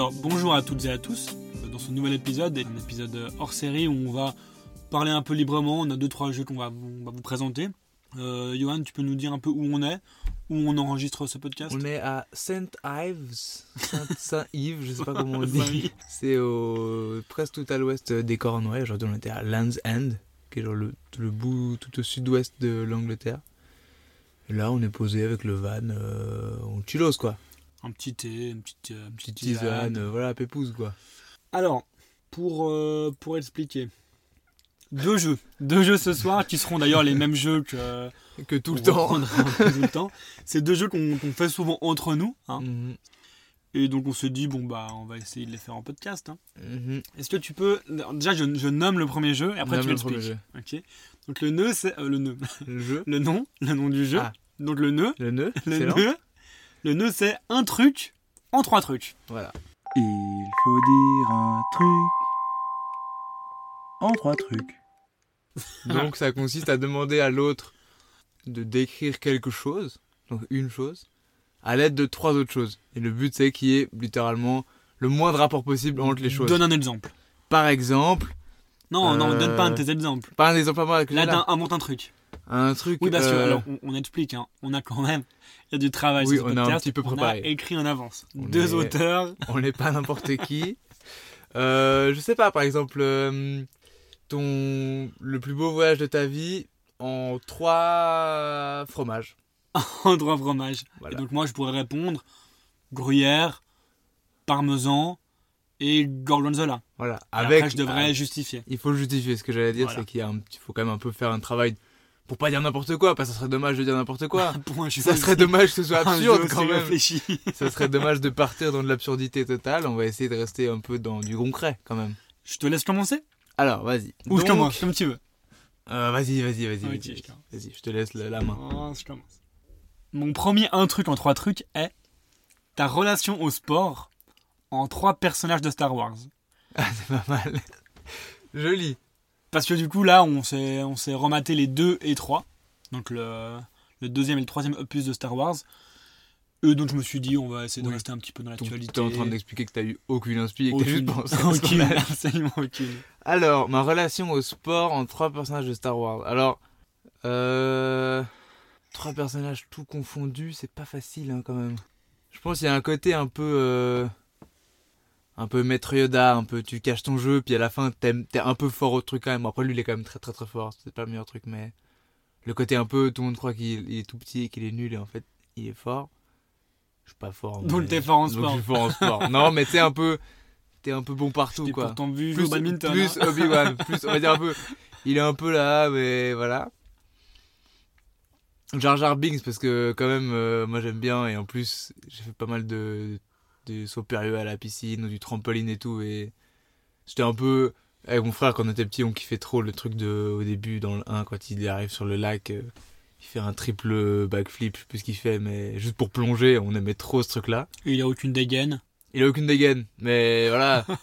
Alors, bonjour à toutes et à tous. Dans ce nouvel épisode, un épisode hors série où on va parler un peu librement. On a deux trois jeux qu'on va, vous présenter. Euh, Johan, tu peux nous dire un peu où on est, où on enregistre ce podcast? On est à Saint Ives, Saint- Saint-Yves, je sais pas comment on dit. C'est au presque tout à l'ouest des Cornouailles. Aujourd'hui, on était à Land's End, qui est genre le, le bout tout au sud-ouest de l'Angleterre. Et là, on est posé avec le van, euh, on chillos quoi. Un petit thé, une petite, euh, une Petite tisane, euh, voilà, pépouze quoi. Alors, pour, euh, pour expliquer, deux jeux. Deux jeux ce soir qui seront d'ailleurs les mêmes jeux que Que tout le temps. tout le temps. C'est deux jeux qu'on qu'on fait souvent entre nous. hein. Mhm, Et donc on se dit, bon bah on va essayer de les faire en podcast. hein. mhm. Est-ce que tu peux... Déjà je, je nomme le premier jeu et après Nomme tu le l'expliques. jeu. Ok. Donc le nœud c'est... euh, le nœud. Le jeu, Le nom. Le nom du jeu. Ah. Donc le nœud. le nœud, Le nœud. Le nœud c'est un truc en trois trucs. Voilà. Il faut dire un truc en trois trucs. Donc ça consiste à demander à l'autre de décrire quelque chose, donc une chose, à l'aide de trois autres choses. Et le but c'est qu'il y ait littéralement le moins de rapport possible entre les choses. Donne un exemple. Par exemple, Non, non, Euh, donne pas un de tes exemples. pas un exemple à moi, que Là, là. invente un truc. Un truc. Oui, parce que euh, alors, on, on explique, hein, on a quand même, il y a du travail Oui, sur ce on a un petit peu on a préparé. écrit en avance. On Deux est- auteurs. on n'est pas n'importe qui. Euh, je sais pas, par exemple, euh, ton le plus beau voyage de ta vie en trois fromages. en trois fromages. Voilà. Et donc moi je pourrais répondre gruyère, parmesan et gorgonzola. Voilà. Et Avec. après je devrais ah, justifier. Il faut justifier. Ce que j'allais dire, Voilà. c'est qu'il faut quand même un peu faire un travail pour pas dire n'importe quoi, parce que ça serait dommage de dire n'importe quoi. Ça serait dommage que ce soit absurde quand même. réfléchi. Ça serait dommage de partir dans de l'absurdité totale. On va essayer de rester un peu dans du concret quand même. Je te laisse commencer Alors, vas-y. Ou je commence, comme tu veux. euh, vas-y, vas-y, vas-y. Vas-y, je te laisse la, la main. Oh, je commence. Mon premier un truc en trois trucs est ta relation au sport en trois personnages de Star Wars. Ah, c'est pas mal. Joli. Parce que du coup, là, on s'est, on s'est rematé les 2 et 3. Donc le, le deuxième et le troisième opus de Star Wars. Et donc je me suis dit, on va essayer de Oui. rester un petit peu dans l'actualité. t'es en train d'expliquer que t'as eu aucune inspi et que t'as juste pensé à ce qu'on aucune, a- absolument aucune. Alors, ma relation au sport en trois personnages de Star Wars. Alors, euh, trois personnages tout confondus, c'est pas facile hein, quand même. Je pense qu'il y a un côté un peu, euh, un peu maître Yoda, un peu tu caches ton jeu, puis à la fin t'es un peu fort au truc quand même. Après lui, il est quand même très très très fort. C'est pas le meilleur truc, mais le côté un peu, tout le monde croit qu'il il est tout petit et qu'il est nul et en fait il est fort. Je suis pas fort. Donc mais- t'es fort en donc sport. je suis fort en sport. non, mais t'es un peu, t'es un peu bon partout quoi jouer plus, badminton. plus hein. Obi-Wan, plus on va dire un peu. Il est un peu là, mais voilà. Jar Jar Binks parce que quand même, euh, moi j'aime bien et en plus j'ai fait pas mal de, de sauts périlleux à la piscine ou du trampoline et tout et j'étais un peu avec mon frère quand on était petit on kiffait trop le truc de au début dans le 1 quand il arrive sur le lac euh, il fait un triple backflip je sais plus ce qu'il fait mais juste pour plonger on aimait trop ce truc là Et il a aucune dégaine. il a aucune dégaine, mais voilà.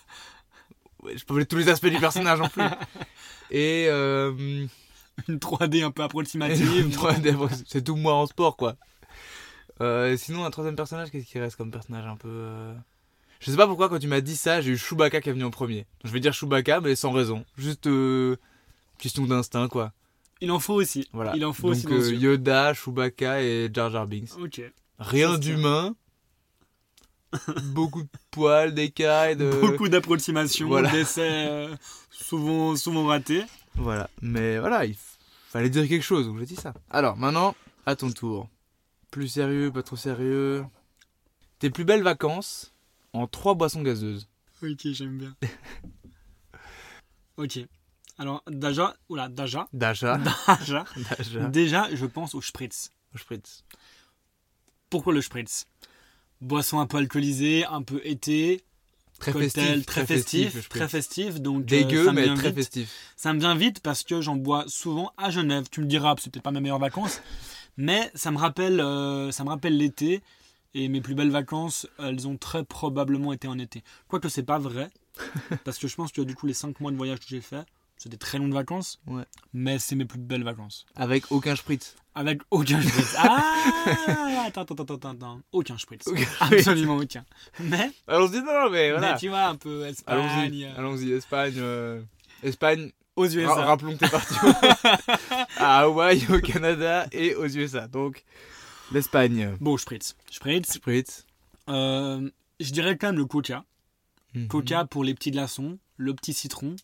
Je peux tous les aspects du personnage en plus. Et euh, Une 3D un peu approximative. 3D, c'est tout moi en sport quoi. Euh, sinon un troisième personnage, qu'est-ce qui reste comme personnage un peu euh, Je sais pas pourquoi quand tu m'as dit ça, j'ai eu Chewbacca qui est venu en premier. Je vais dire Chewbacca, mais sans raison, juste euh, question d'instinct quoi. Il en faut aussi. Voilà. Il en faut Donc aussi. dans euh. Yoda, Chewbacca et Jar Jar Binks. Ok. Rien Ça d'humain. Beaucoup de poils, d'écailles, de... Beaucoup d'approximations, voilà. d'essais euh, souvent, souvent ratés. Voilà, mais voilà, il f- fallait dire quelque chose, donc j'ai dit ça. Alors, maintenant, à ton tour. Plus sérieux, pas trop sérieux. Tes plus belles vacances en trois boissons gazeuses. Ok, j'aime bien. ok. Alors, Daja, oula, Daja, Daja. Daja, Daja. déjà, je pense au spritz. Au Spritz. Pourquoi le spritz? Boisson un peu alcoolisée, un peu été, Très cocktail festif. très festif, le très festif. Donc, euh, Dégueu, mais très vite. festif. Ça me vient vite parce que j'en bois souvent à Genève. Tu me diras, c'est peut-être pas mes meilleures vacances, mais ça me rappelle, euh, ça me rappelle l'été. Et mes plus belles vacances, elles ont très probablement été en été. Quoique c'est pas vrai, parce que je pense que du coup les 5 mois de voyage que j'ai fait, C'est des très longues vacances. Ouais. Mais c'est mes plus belles vacances. Avec aucun spritz. Avec aucun spritz. Ah Attends, attends, attends, attends. Aucun spritz. Aucun Absolument aucun. Mais, Allons-y, non, mais voilà. mais tu vois, un peu Espagne. Allons-y, allons-y, Espagne. euh, Espagne, Aux USA. ra- rappelons que t'es parti à Hawaï, au Canada et aux USA. Donc, l'Espagne. Bon, spritz. Spritz. Spritz. Euh, je dirais quand même le coca. Mhm. Coca pour les petits glaçons, le petit citron.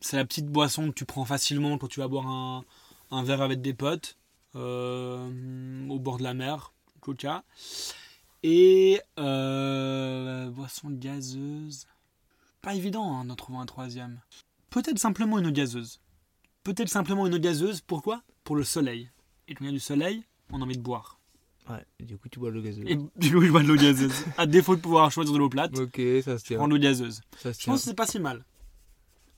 C'est la petite boisson que tu prends facilement quand tu vas boire un, un verre avec des potes euh, au bord de la mer. Coca. Et euh, boisson gazeuse. Pas évident hein, d'en trouver un troisième. Peut-être simplement une eau gazeuse. Peut-être simplement une eau gazeuse. Pourquoi? Pour le soleil. Et quand il y a du soleil, on a envie de boire. Ouais, du coup, tu bois le gazeux. Et du coup, je bois de l'eau gazeuse. À défaut de pouvoir choisir de l'eau plate, Ok, ça se je tient. prends de l'eau gazeuse. Ça se Je tient. pense que c'est pas si mal.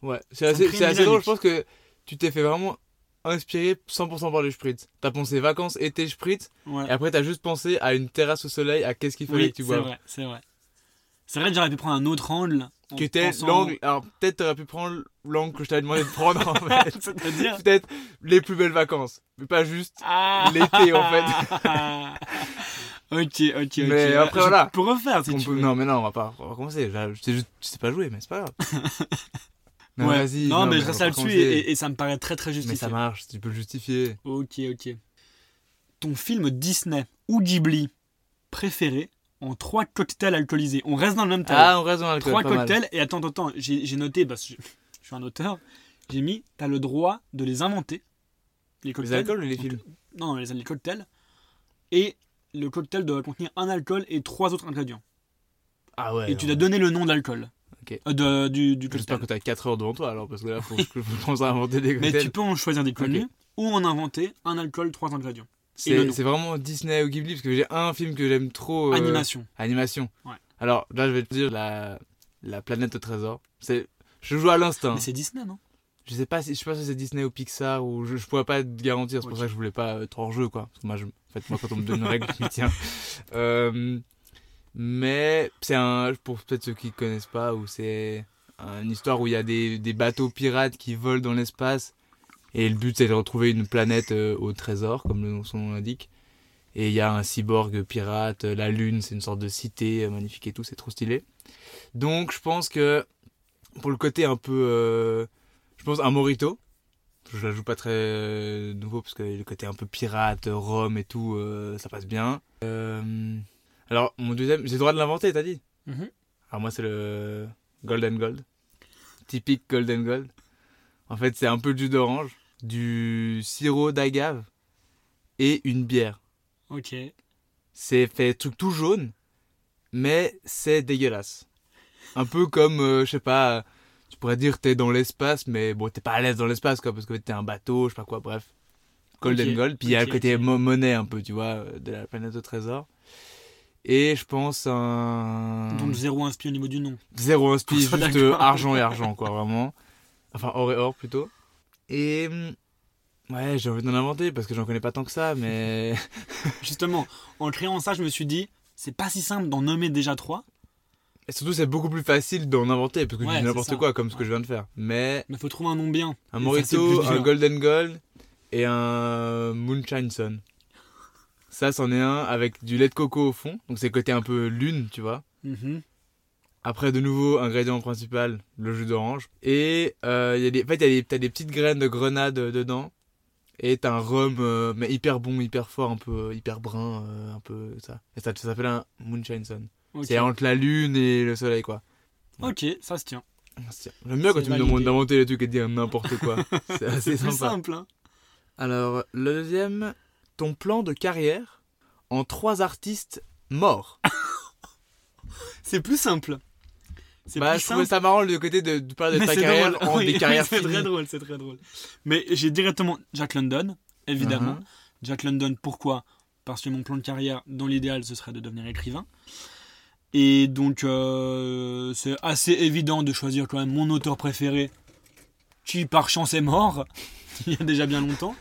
Ouais, c'est assez, c'est assez drôle. Je pense que tu t'es fait vraiment inspiré 100% par le spritz. T'as pensé vacances, été, spritz. Ouais. Et après, t'as juste pensé à une terrasse au soleil, à qu'est-ce qu'il fallait Oui, que tu c'est boives. vrai, c'est vrai. C'est vrai que j'aurais pu prendre un autre angle. Qui était l'angle. Alors, peut-être t'aurais pu prendre l'angle que je t'avais demandé de prendre en fait. C'est-à-dire peut-être les plus belles vacances. Mais pas juste. Ah L'été, en fait. ok, ok, ok. Mais après, Je voilà. peux refaire si On tu peut- veux. Non, mais non, on va pas recommencer. Là, Je sais juste, je sais pas jouer, mais c'est pas grave. Non, Ouais. vas-y. non, mais je reste là-dessus et, et- et ça me paraît très très Mais justifié. ça marche, tu peux le justifier. Ok, ok. Ton film Disney ou Ghibli préféré en trois cocktails alcoolisés. On reste dans le même thème. Ah, on reste dans l'alcool. trois pas mal. cocktails et attends, attends. J'ai noté parce que je, je suis un auteur. J'ai mis, t'as le droit de les inventer. Les Les cocktails. alcools ou les films? Non, non, les, les cocktails. Et le cocktail doit contenir un alcool et trois autres ingrédients. Ah ouais. et tu dois donner le nom de l'alcool. Euh, de- du, du J'espère que t'as 4 heures devant toi alors, parce que là, faut pense à inventer des Mais cocktails. tu peux en choisir des connus ou en inventer un alcool, trois ingrédients. C'est vraiment Disney ou Ghibli, parce que j'ai un film que j'aime trop. euh, Animation. Animation. Ouais. Alors là, je vais te dire la, la planète au trésor. C'est, je joue à l'instinct. Mais c'est Disney, non? Je sais pas si, je sais pas si c'est Disney ou Pixar ou je, je pourrais pas te garantir. C'est pour ça que je voulais pas être hors jeu, quoi. Parce que moi, je, en fait, moi, quand on me donne une règle, je m'y tiens. Euh, mais c'est un, pour peut-être ceux qui connaissent pas, où c'est une histoire où il y a des, des bateaux pirates qui volent dans l'espace. Et le but, c'est de retrouver une planète euh, au trésor, comme son nom l'indique. Et il y a un cyborg pirate, euh, la lune, c'est une sorte de cité euh, magnifique et tout, c'est trop stylé. Donc je pense que pour le côté un peu, euh, je pense un Morito. Je la joue pas très euh, nouveau parce que le côté un peu pirate, Rome et tout, euh, ça passe bien. Alors mon deuxième, j'ai le droit de l'inventer, t'as dit? Mhm. Alors moi c'est le Golden Gold, typique Golden Gold. En fait c'est un peu de jus d'orange, du sirop d'agave et une bière. Ok. C'est fait truc tout jaune, mais c'est dégueulasse. Un peu comme, euh, je sais pas, tu pourrais dire t'es dans l'espace, mais bon, t'es pas à l'aise dans l'espace, quoi, parce que t'es un bateau, je sais pas quoi, bref. Golden Ok, Gold, puis il y a le côté monnaie un peu, tu vois, euh, de la planète au trésor. Et je pense un... Donc zéro inspi au niveau du nom. Zéro inspi, juste euh, argent et argent, quoi, vraiment. Enfin, or et or, plutôt. Et... Ouais, j'ai envie d'en inventer, parce que j'en connais pas tant que ça, mais... Justement, en créant ça, je me suis dit, c'est pas si simple d'en nommer déjà trois, Et surtout, c'est beaucoup plus facile d'en inventer, parce que Ouais, je dis n'importe quoi, comme ce que je viens de faire. Mais mais faut trouver un nom bien. un Morito, un. Golden Gold et un Moonshine Sun. Ça, c'en est un avec du lait de coco au fond, donc c'est le côté un peu lune, tu vois. Mhm. Après, de nouveau, ingrédient principal, le jus d'orange. Et euh, il y a des, en fait, il y a des- des petites graines de grenade euh, dedans. Et t'as un rhum, euh, mais hyper bon, hyper fort, un peu hyper brun, euh, un peu ça. Et ça, ça s'appelle un Moonshine Sun. C'est entre la lune et le soleil, quoi. Ok, ça se tient. J'aime bien quand tu me demandes d'inventer les trucs et de dire n'importe quoi. C'est assez sympa. simple. Hein. Alors, le deuxième, ton plan de carrière en trois artistes morts. C'est plus simple. C'est Bah, je trouvais ça marrant le côté de, de parler de mais ta carrière drôle. en Oui, des carrières C'est très drôle, c'est très drôle. Mais j'ai directement Jack London, évidemment. Mhm. Jack London, pourquoi? Parce que mon plan de carrière, dans l'idéal, ce serait de devenir écrivain. Et donc, euh, c'est assez évident de choisir quand même mon auteur préféré, qui par chance est mort, il y a déjà bien longtemps.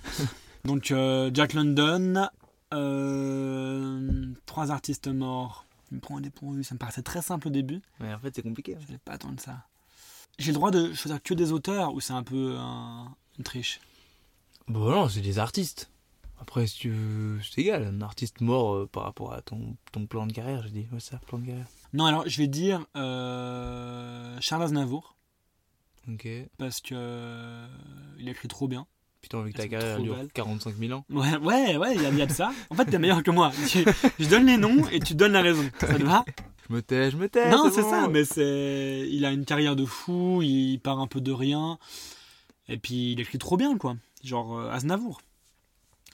Donc, euh, Jack London, euh, trois artistes morts. Il me prend un dépourvu, ça me paraissait très simple au début. Ouais, en fait, c'est compliqué. Je pas attendre ça. j'ai le droit de choisir que des auteurs ou c'est un peu un- une triche? Bon, non, c'est des artistes. Après, si tu veux, c'est égal. Un artiste mort euh, par rapport à ton, ton plan de carrière, j'ai dit. Ouais, ça, plan de carrière. Non, alors je vais dire euh, Charles Aznavour Ok. parce que euh, il écrit trop bien. Putain, vu que ta carrière dure belles. 45 000 ans. Ouais, ouais, ouais, il y y a de ça. En fait, t'es meilleur que moi. Je donne les noms et tu donnes la raison. Ça te va? Je me tais, je me tais. Non, c'est bon. ça, mais c'est. Il a une carrière de fou, il part un peu de rien. Et puis il écrit trop bien, quoi. Genre euh, Aznavour.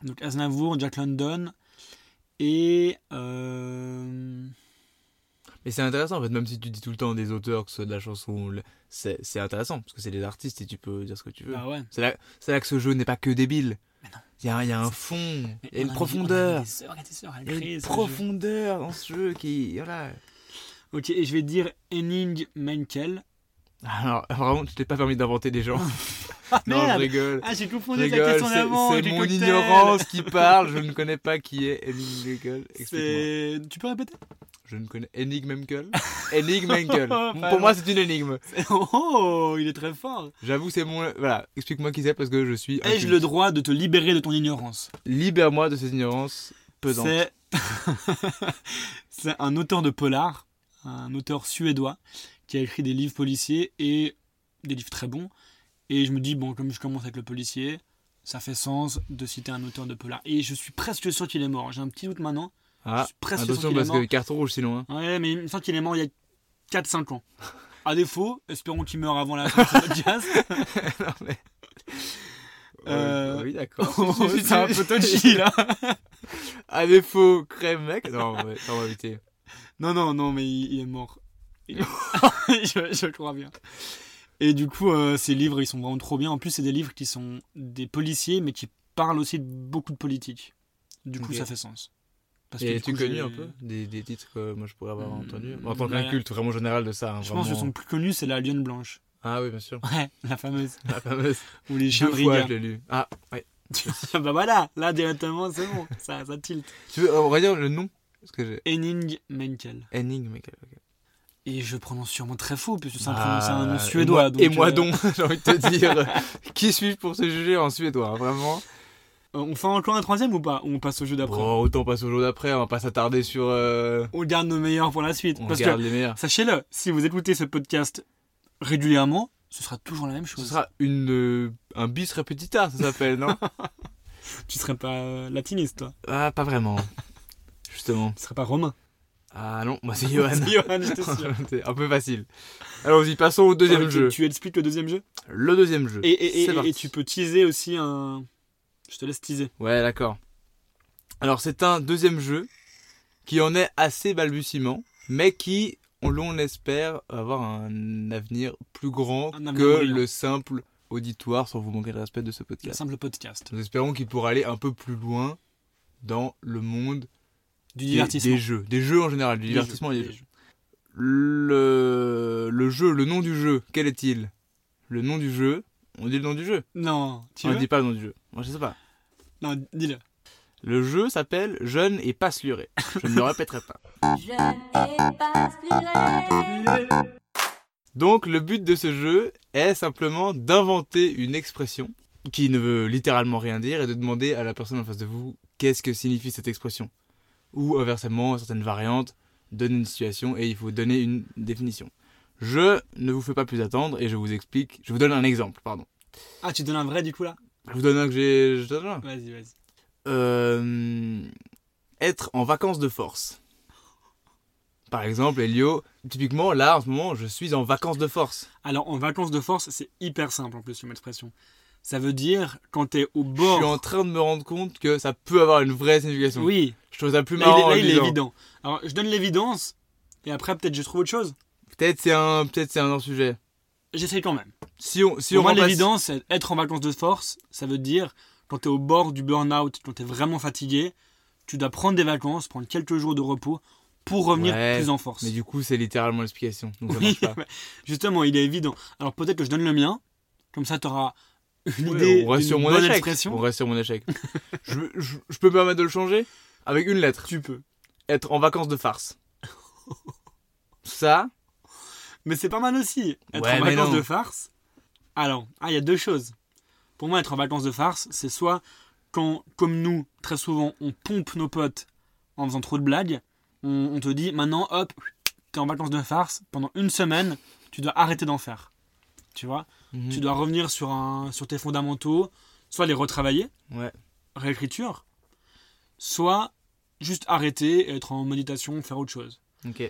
Donc Aznavour, Jack London. Et. euh, Mais c'est intéressant, en fait, même si tu dis tout le temps des auteurs, que ce soit de la chanson, c'est intéressant, parce que c'est des artistes et tu peux dire ce que tu veux. Ouais. C'est là, que ce jeu n'est pas que débile. Il y a, y a un fond, il y a une profondeur. et Il y a une profondeur dans ce jeu qui. Voilà. Ok, et je vais dire Henning Menkel. Alors, vraiment, tu t'es pas permis d'inventer des gens. Ah non, je merde rigole. Ah, j'ai Je confondu la question d'avant. c'est mon ignorance qui parle. Je ne connais pas qui est Henning Menkel. Tu peux répéter? Je ne connais Henning Menkel. Henning Menkel. Pas Pour moi, c'est une énigme. Oh, il est très fort. J'avoue, c'est mon. Voilà, explique-moi qui c'est parce que je suis. Ai-je le droit de te libérer de ton ignorance? Libère-moi de cette ignorance pesante. C'est c'est un auteur de polar, un auteur suédois qui a écrit des livres policiers et des livres très bons. Et je me dis, bon, comme je commence avec le policier, ça fait sens de citer un auteur de polar. Et je suis presque sûr qu'il est mort. J'ai un petit doute maintenant. Ah, presque attention parce que carton rouge sinon. Hein. Ouais, mais il me semble qu'il est mort il y a 4-5 ans. À défaut, espérons qu'il meurt avant la fin de ce podcast. non mais. Euh, oui, d'accord. c'est un peu touchy là. À défaut, crème, mec. Non, mais on va éviter. Non, non, non, mais il, il est mort. Il- je, je crois bien. Et du coup, euh, ces livres, ils sont vraiment trop bien. En plus, c'est des livres qui sont des policiers, mais qui parlent aussi de beaucoup de politique. Du coup, ça fait sens. Parce Et du tu connu un peu des, des titres que moi je pourrais avoir Hmm, entendu En tant bah, qu'inculte vraiment général de ça. hein, Je pense que son plus connu, c'est La Lionne Blanche. Ah oui, bien sûr. Ouais, la fameuse. La fameuse. Ou Les Chiens de fois je l'ai lu. Ah, ouais. bah voilà, là, directement, c'est bon. Ça, ça tilt. Tu veux, on va dire le nom Parce que j'ai. Henning Menkel. Henning, mec. ok. Et je prononce sûrement très faux, puisque c'est un, Ah, c'est un nom et suédois. Et moi euh, donc, j'ai envie de te dire. qui suis-je pour se juger en suédois, hein, vraiment? euh, On fait encore un troisième ou pas? On passe au jeu d'après? Bon, autant passer au jour d'après, on va pas s'attarder sur. euh, On garde nos meilleurs pour la suite. On Parce garde que, les meilleurs. sachez-le, si vous écoutez ce podcast régulièrement, ce sera toujours la même Ce chose. sera une, euh, un bis repetita, ça s'appelle, non? Tu serais pas euh, latiniste, toi? Ah, pas vraiment. Justement. Tu serais pas romain. Ah non, moi c'est Johan. C'est Johan. C'est un peu facile. Allons-y, passons au deuxième jeu. Tu expliques le deuxième jeu? Le deuxième jeu. et, et, et tu peux teaser aussi un. Je te laisse teaser. Ouais, d'accord. Alors, c'est un deuxième jeu qui en est assez balbutiement, mais qui, on l'on espère, avoir un avenir plus grand avenir que brillant. le simple auditoire, sans vous manquer de respect de ce podcast. simple podcast. Nous espérons qu'il pourra aller un peu plus loin dans le monde Du divertissement. des jeux. Des jeux en général, du Des divertissement jeux, et des des jeux. Le... le jeu, le nom du jeu, quel est-il? Le nom du jeu, on dit le nom du jeu. Non, tu on veux dit pas le nom du jeu. Moi, je sais pas. Non, dis-le. Le jeu s'appelle Jeune et pas sluré. Je ne le répéterai pas. Je n'ai pas. Donc le but de ce jeu est simplement d'inventer une expression qui ne veut littéralement rien dire et de demander à la personne en face de vous qu'est-ce que signifie cette expression. Ou inversement, certaines variantes, donner une situation et il faut donner une définition. Je ne vous fais pas plus attendre et je vous explique, je vous donne un exemple, pardon. Ah, tu donnes un vrai du coup là? Je vous donne un que j'ai... Je donne un. Vas-y, vas-y. Euh, être en vacances de force. Par exemple, Elio, typiquement là en ce moment, je suis en vacances de force. Alors, en vacances de force, c'est hyper simple en plus comme expression. Ça veut dire quand t'es au Je bord. suis en train de me rendre compte que ça peut avoir une vraie signification. Oui, Je trouve ça plus là, il est, marrant. là, il est évident. Alors, je donne l'évidence et après, peut-être je trouve autre chose. Peut-être c'est un, peut-être c'est un hors sujet. J'essaye quand même. Si on, si Pour on moi, remplace- l'évidence, être en vacances de force, ça veut dire quand t'es au bord du burn-out, quand t'es vraiment fatigué, tu dois prendre des vacances, prendre quelques jours de repos pour revenir Ouais, plus en force. Mais du coup, c'est littéralement l'explication. Oui, justement, il est évident. Alors peut-être que je donne le mien, comme ça t'auras une idée, on reste sur mon bonne échec. expression. On reste sur mon échec. je, je, je peux me permettre de le changer? Avec une lettre. Tu peux. Être en vacances de farce. Ça, Mais c'est pas mal aussi. Être Ouais, en vacances de farce. Alors, ah, il y a deux choses. Pour moi, être en vacances de farce, c'est soit quand, comme nous, très souvent, on pompe nos potes en faisant trop de blagues, on, on te dit maintenant, hop, t'es en vacances de farce, pendant une semaine, tu dois arrêter d'en faire. Tu vois? Mhm. Tu dois revenir sur, un, sur tes fondamentaux, soit les retravailler, Ouais. réécriture, soit juste arrêter et être en méditation, faire autre chose.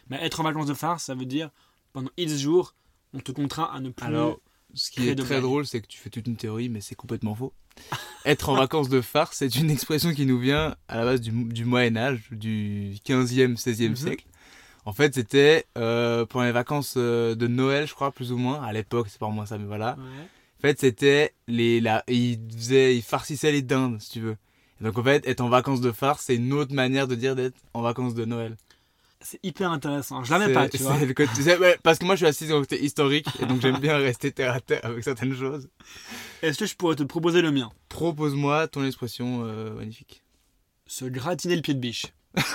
Mais être en vacances de farce, ça veut dire pendant X jours, on te contraint à ne plus. Alors, ce qui est de très drôle, c'est que tu fais toute une théorie, mais c'est complètement faux. Être en vacances de farce, c'est une expression qui nous vient à la base du, du Moyen Âge, du 15e, 16e Mhm. siècle. En fait, c'était euh, pendant les vacances euh, de Noël, je crois, plus ou moins. À l'époque, c'est pas moins ça, mais voilà. Ouais. En fait, c'était les la ils faisaient ils farcissaient les dindes, si tu veux. Et donc en fait, être en vacances de farce, c'est une autre manière de dire d'être en vacances de Noël. C'est hyper intéressant. Je l'avais pas, tu vois. le côté- parce que moi je suis assis le côté historique et donc j'aime bien rester terre à terre avec certaines choses. Est-ce que je pourrais te proposer le mien? Propose-moi ton expression euh, magnifique. Se gratiner le pied de biche.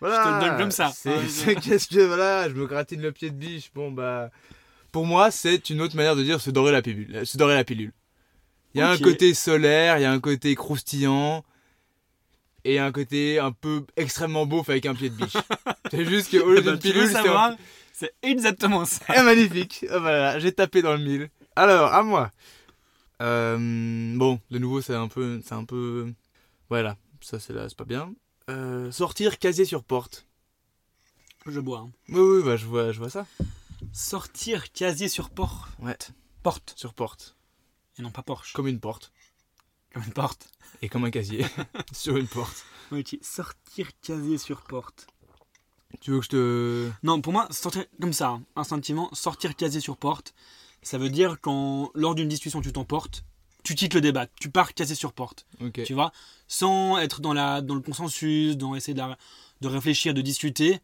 Voilà. te le donne comme ça. C'est, qu'est-ce que voilà, je me gratine le pied de biche. Bon bah, pour moi c'est une autre manière de dire se dorer la pilule. euh, Se dorer la pilule. Il y a un côté solaire, il y a un côté croustillant. Et un côté un peu extrêmement beauf avec un pied de biche. c'est juste qu'au lieu Eh ben, d'une pilule, c'est un savoir C'est exactement ça. Ah, magnifique. Ah, voilà, j'ai tapé dans le mille. Alors, à moi. Euh, bon, de nouveau, c'est un peu, c'est un peu, voilà, ça c'est là, c'est pas bien. Euh, sortir casier sur porte. Je bois. hein. Oui, oui, bah je vois, je vois ça. Sortir casier sur port. Ouais. Porte. Sur porte, Et non pas Porsche. comme une porte Comme une porte. et comme un casier sur une porte. Ok. Sortir casier sur porte. Tu veux que je te, Non, pour moi, sortir comme ça, instinctivement, sortir casier sur porte, ça veut dire quand, lors d'une discussion, tu t'emportes, tu quittes le débat, tu pars casier sur porte, ok. tu vois, sans être dans, la, dans le consensus, dans essayer de, la- de réfléchir, de discuter.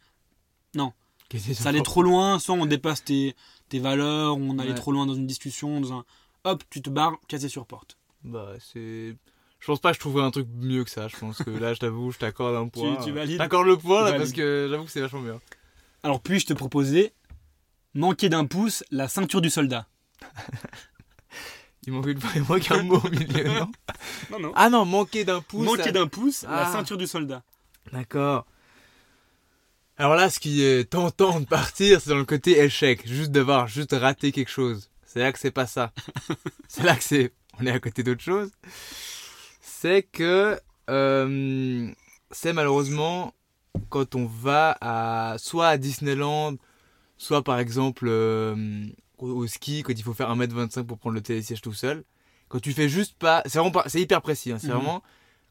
Casier sur Ça allait porte. trop loin, soit on dépasse tes, tes valeurs, on allait Ouais. trop loin dans une discussion, dans un. Hop, tu te barres, casier sur porte. Bah c'est, je pense pas que je trouverais un truc mieux que ça. Je pense que là, je t'avoue, je t'accorde un point. tu valides Je t'accorde le point Tu là valides. parce que j'avoue que c'est vachement bien. Alors, puis-je te proposer, manquer d'un pouce, la ceinture du soldat? Il manque une il manque un mot au milieu, non? Non, non. Ah non, manquer d'un pouce. manquer d'un pouce, la Ah. ceinture du soldat. D'accord. Alors là, ce qui est tentant de partir, c'est dans le côté échec. Juste d'avoir juste raté quelque chose. C'est là que c'est pas ça. c'est là que c'est. On est à côté d'autre chose. C'est que. euh, c'est malheureusement quand on va à. Soit à Disneyland, soit par exemple euh, au, ski, quand il faut faire 1m25 pour prendre le télésiège tout seul. Quand tu fais juste pas. C'est vraiment pas. C'est hyper précis. hein, c'est Mhm. vraiment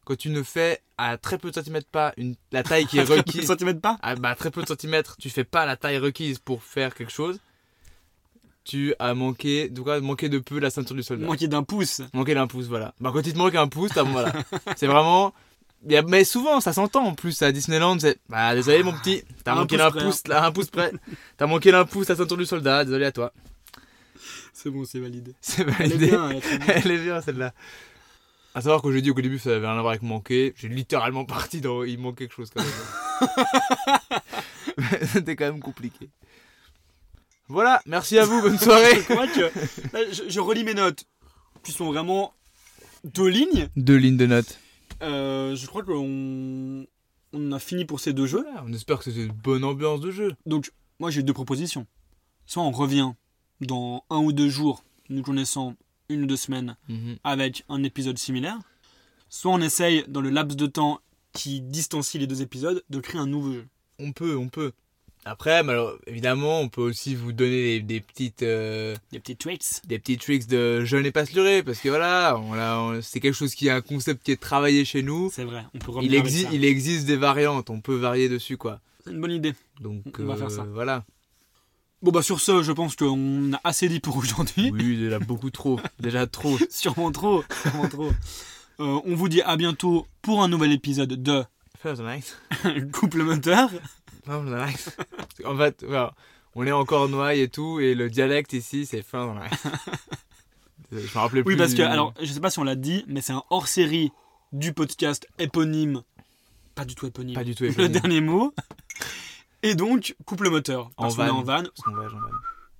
quand tu ne fais à très peu de centimètres pas une, la taille qui est Très peu de requise, centimètres pas à bah, très peu de centimètres, tu fais pas la taille requise pour faire quelque chose, tu as manqué, du coup, manqué de peu la ceinture du soldat. Manquer d'un pouce. Manqué d'un pouce, voilà. Bah, quand il te manque un pouce, t'as, voilà. C'est vraiment, mais souvent, ça s'entend en plus à Disneyland, c'est, bah, désolé mon petit, t'as manqué pouce d'un près, hein. pouce, là, un pouce près. T'as manqué d'un pouce la ceinture du soldat, désolé à toi. C'est bon, c'est validé. C'est Elle est validé. bien, elle est bien. Elle est bien celle-là. À savoir que j'ai dit qu'au début ça avait rien à voir avec manquer, j'ai littéralement parti dans il manque quelque chose quand même. C'était quand même compliqué. Voilà, merci à vous, bonne soirée. Je crois que- là, je, je relis mes notes, qui sont vraiment deux lignes. Deux lignes de notes. Euh, je crois qu'on on a fini pour ces deux jeux. Voilà, on espère que c'était une bonne ambiance de jeu. Donc, moi j'ai deux propositions. Soit on revient dans un ou deux jours, nous connaissant une ou deux semaines, avec un épisode similaire. Soit on essaye, dans le laps de temps qui distancie les deux épisodes, de créer un nouveau jeu. On peut, on peut. Après, alors, évidemment, on peut aussi vous donner des, des petites, euh, Des petits tricks. des petits tricks de je n'ai pas leurrer, parce que voilà, on on- c'est quelque chose qui est un concept qui est travaillé chez nous. C'est vrai, on peut Il, avec exi- ça. il existe des variantes, on peut varier dessus, quoi. C'est une bonne idée. Donc, On va euh, faire ça. Voilà. Bon bah sur ce, je pense qu'on a assez dit pour aujourd'hui. Oui, déjà beaucoup trop. Déjà trop. sûrement trop, sûrement trop. Euh, on vous dit à bientôt pour un nouvel épisode de First night. Couple moteur. First night. En fait, voilà, on est encore noailles et tout, et le dialecte ici, c'est first night. Je me rappelais plus. Oui, parce que, du- alors, je sais pas si on l'a dit, mais c'est un hors-série du podcast éponyme. Pas du tout éponyme. Pas du tout Le éponyme. dernier mot. Et donc, coupe le moteur. En qu'on est en van, Parce voyage en van.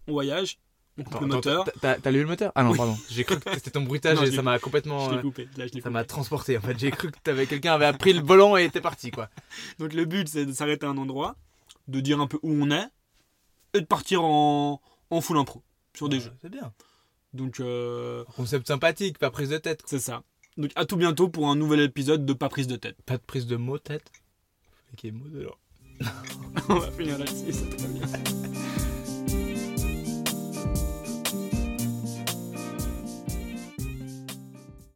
on voyage, on Attends, le moteur. attends, t'as- lu le moteur? Ah non, Oui. pardon. J'ai cru que c'était ton bruitage Non, et ça m'a complètement. Je euh, coupé. Là, je l'ai Ça m'a transporté en fait. J'ai cru que quelqu'un avait pris le volant et était parti quoi. Donc le but c'est de s'arrêter à un endroit, de dire un peu où on est, et de partir en, en full impro sur des Ouais, jeux. C'est bien. Donc euh, Concept sympathique, pas prise de tête. c'est ça. Donc à tout bientôt pour un nouvel épisode de Pas prise de tête. Pas de prise de mots tête. Qui est mot de on va finir là-dessus, ça bien.